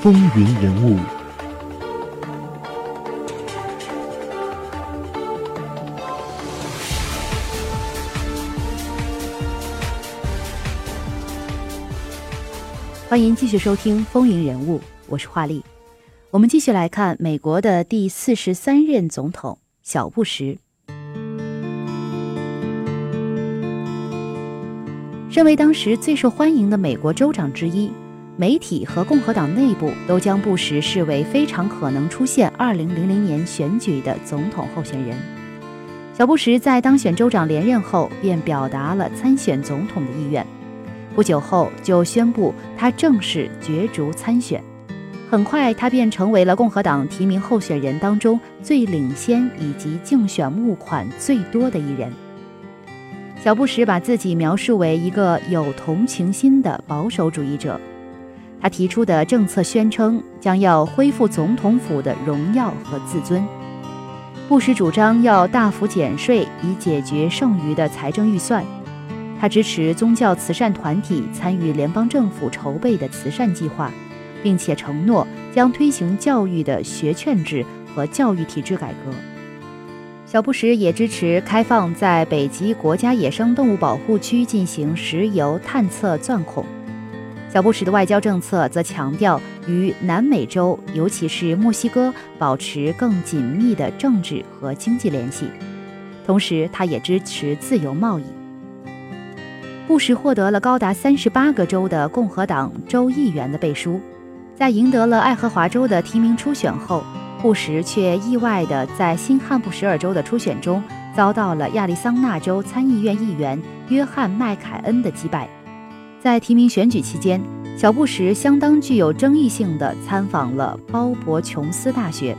风云人物，欢迎继续收听《风云人物》，我是华丽。我们继续来看美国的第四十三任总统小布什。身为当时最受欢迎的美国州长之一，媒体和共和党内部都将布什视为非常可能出现2000年选举的总统候选人。小布什在当选州长连任后，便表达了参选总统的意愿。不久后，就宣布他正式角逐参选。很快，他便成为了共和党提名候选人当中最领先以及竞选募款最多的一人。小布什把自己描述为一个有同情心的保守主义者。他提出的政策宣称将要恢复总统府的荣耀和自尊。布什主张要大幅减税以解决剩余的财政预算。他支持宗教慈善团体参与联邦政府筹备的慈善计划。并且承诺将推行教育的学券制和教育体制改革。小布什也支持开放在北极国家野生动物保护区进行石油探测钻孔。小布什的外交政策则强调与南美洲，尤其是墨西哥，保持更紧密的政治和经济联系。同时，他也支持自由贸易。布什获得了高达三十八个州的共和党州议员的背书。在赢得了爱荷华州的提名初选后，布什却意外地在新罕布什尔州的初选中遭到了亚利桑那州参议院议员约翰麦凯恩的击败。在提名选举期间，小布什相当具有争议性地参访了鲍勃琼斯大学，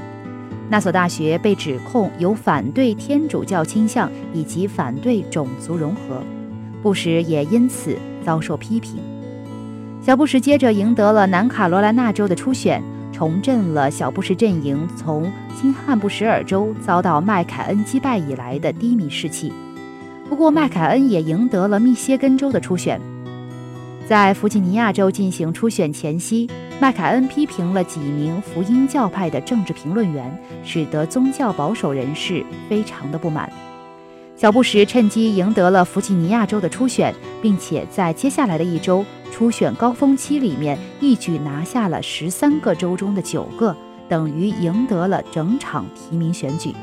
那所大学被指控有反对天主教倾向以及反对种族融合，布什也因此遭受批评。小布什接着赢得了南卡罗来纳州的初选，重振了小布什阵营从新罕布什尔州遭到麦凯恩击败以来的低迷士气。不过，麦凯恩也赢得了密歇根州的初选。在弗吉尼亚州进行初选前夕，麦凯恩批评了几名福音教派的政治评论员，使得宗教保守人士非常的不满。小布什趁机赢得了弗吉尼亚州的初选，并且在接下来的一周。初选高峰期里面，一举拿下了十三个州中的九个，等于赢得了整场提名选举。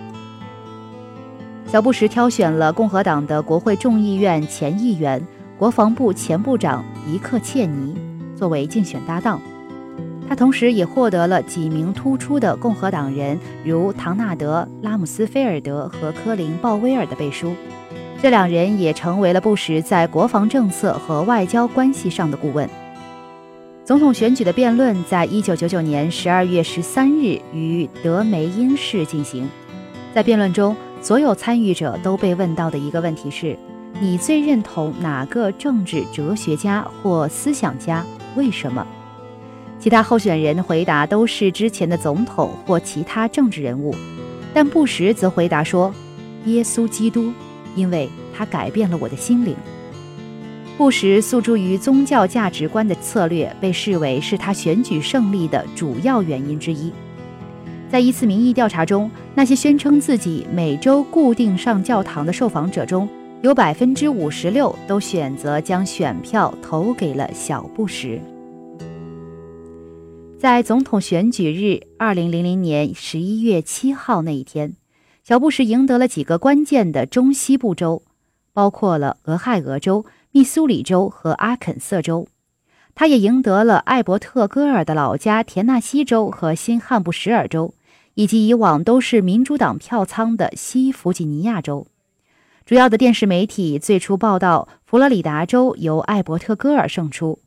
小布什挑选了共和党的国会众议院前议员、国防部前部长迪克·切尼作为竞选搭档。他同时也获得了几名突出的共和党人，如唐纳德·拉姆斯菲尔德和科林·鲍威尔的背书。这两人也成为了布什在国防政策和外交关系上的顾问。总统选举的辩论在一九九九年十二月十三日于德梅因市进行。在辩论中，所有参与者都被问到的一个问题是：你最认同哪个政治哲学家或思想家？为什么？其他候选人的回答都是之前的总统或其他政治人物，但布什则回答说：耶稣基督。因为他改变了我的心灵。布什诉诸于宗教价值观的策略被视为是他选举胜利的主要原因之一。在一次民意调查中，那些宣称自己每周固定上教堂的受访者中，有百分之五十六都选择将选票投给了小布什。在总统选举日，二零零零年十一月七号那一天。小布什赢得了几个关键的中西部州，包括了俄亥俄州、密苏里州和阿肯色州。他也赢得了艾伯特·戈尔的老家田纳西州和新汉布什尔州，以及以往都是民主党票仓的西弗吉尼亚州。主要的电视媒体最初报道佛罗里达州由艾伯特·戈尔胜出，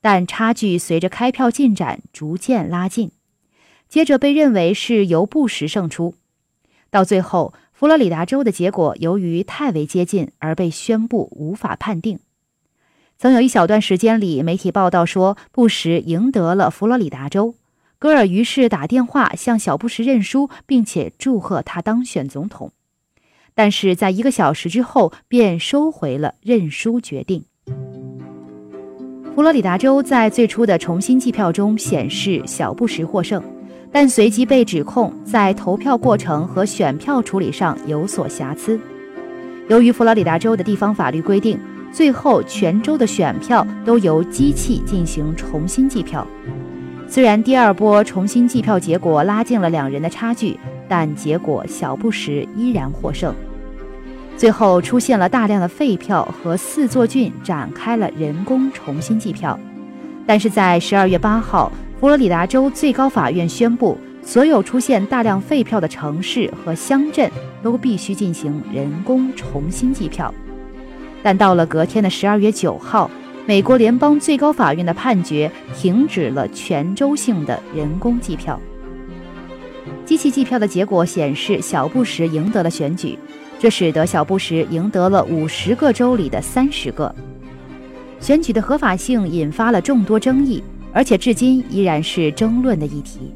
但差距随着开票进展逐渐拉近，接着被认为是由布什胜出。到最后，佛罗里达州的结果由于太为接近而被宣布无法判定。曾有一小段时间里，媒体报道说布什赢得了佛罗里达州，戈尔于是打电话向小布什认输，并且祝贺他当选总统。但是在一个小时之后便收回了认输决定。佛罗里达州在最初的重新计票中显示小布什获胜，但随即被指控在投票过程和选票处理上有所瑕疵。由于佛罗里达州的地方法律规定，最后全州的选票都由机器进行重新计票。虽然第二波重新计票结果拉近了两人的差距，但结果小布什依然获胜。最后出现了大量的废票，和四座郡展开了人工重新计票。但是在十二月八号，佛罗里达州最高法院宣布，所有出现大量废票的城市和乡镇都必须进行人工重新计票。但到了隔天的十二月九号，美国联邦最高法院的判决停止了全州性的人工计票。机器计票的结果显示，小布什赢得了选举。这使得小布什赢得了五十个州里的三十个。选举的合法性引发了众多争议，而且至今依然是争论的议题。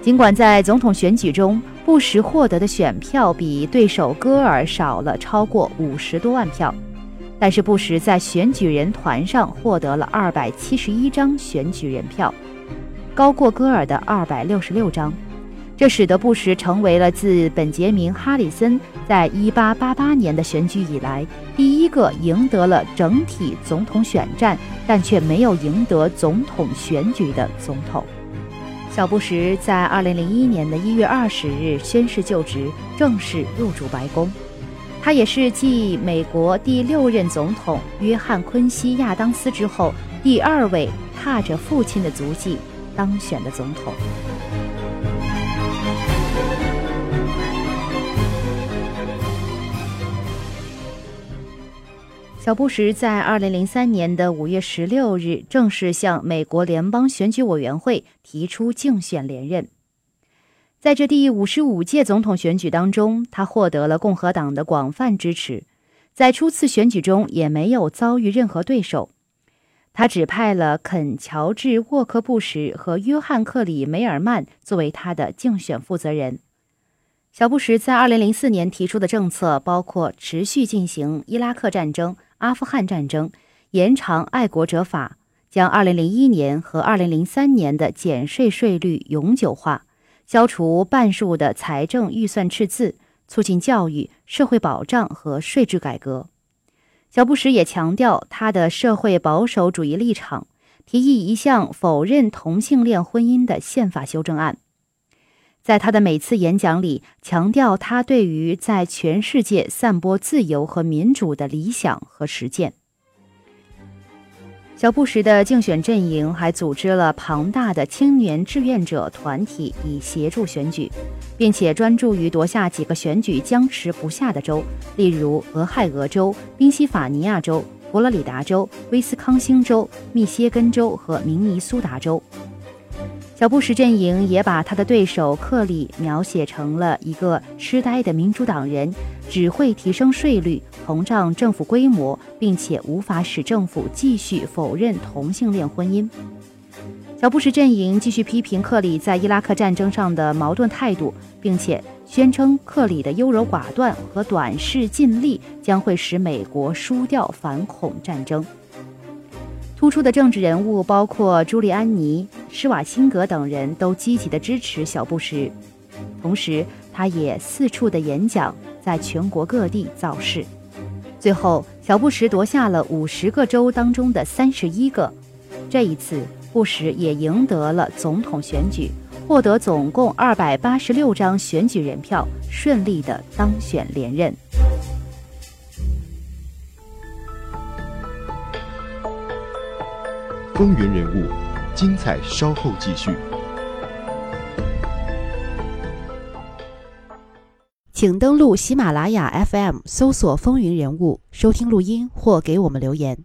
尽管在总统选举中，布什获得的选票比对手戈尔少了超过五十多万票，但是布什在选举人团上获得了二百七十一张选举人票，高过戈尔的二百六十六张。这使得布什成为了自本杰明·哈里森在1888年的选举以来第一个赢得了整体总统选战，但却没有赢得总统选举的总统。小布什在2001年的一月二十日宣誓就职，正式入主白宫。他也是继美国第六任总统约翰·昆西亚当斯之后第二位踏着父亲的足迹当选的总统。小布什在二零零三年的五月十六日正式向美国联邦选举委员会提出竞选连任。在这第五十五届总统选举当中，他获得了共和党的广泛支持，在初次选举中也没有遭遇任何对手。他指派了肯·乔治·沃克·布什和约翰·克里·梅尔曼作为他的竞选负责人。小布什在二零零四年提出的政策包括持续进行伊拉克战争。阿富汗战争，延长爱国者法，将2001年和2003年的减税税率永久化，消除半数的财政预算赤字，促进教育、社会保障和税制改革。小布什也强调他的社会保守主义立场，提议一项否认同性恋婚姻的宪法修正案。在他的每次演讲里，强调他对于在全世界散播自由和民主的理想和实践。小布什的竞选阵营还组织了庞大的青年志愿者团体，以协助选举，并且专注于夺下几个选举僵持不下的州，例如俄亥俄州、宾夕法尼亚州、佛罗里达州、威斯康星州、密歇根州和明尼苏达州。小布什阵营也把他的对手克里描写成了一个痴呆的民主党人，只会提升税率、膨胀政府规模，并且无法使政府继续否认同性恋婚姻。小布什阵营继续批评克里在伊拉克战争上的矛盾态度，并且宣称克里的优柔寡断和短视尽力将会使美国输掉反恐战争。突出的政治人物包括朱利安尼、施瓦辛格等人都积极的支持小布什，同时他也四处的演讲，在全国各地造势。最后，小布什夺下了五十个州当中的三十一个。这一次，布什也赢得了总统选举，获得总共二百八十六张选举人票，顺利的当选连任。风云人物，精彩稍后继续。请登录喜马拉雅 FM，搜索“风云人物”，收听录音或给我们留言。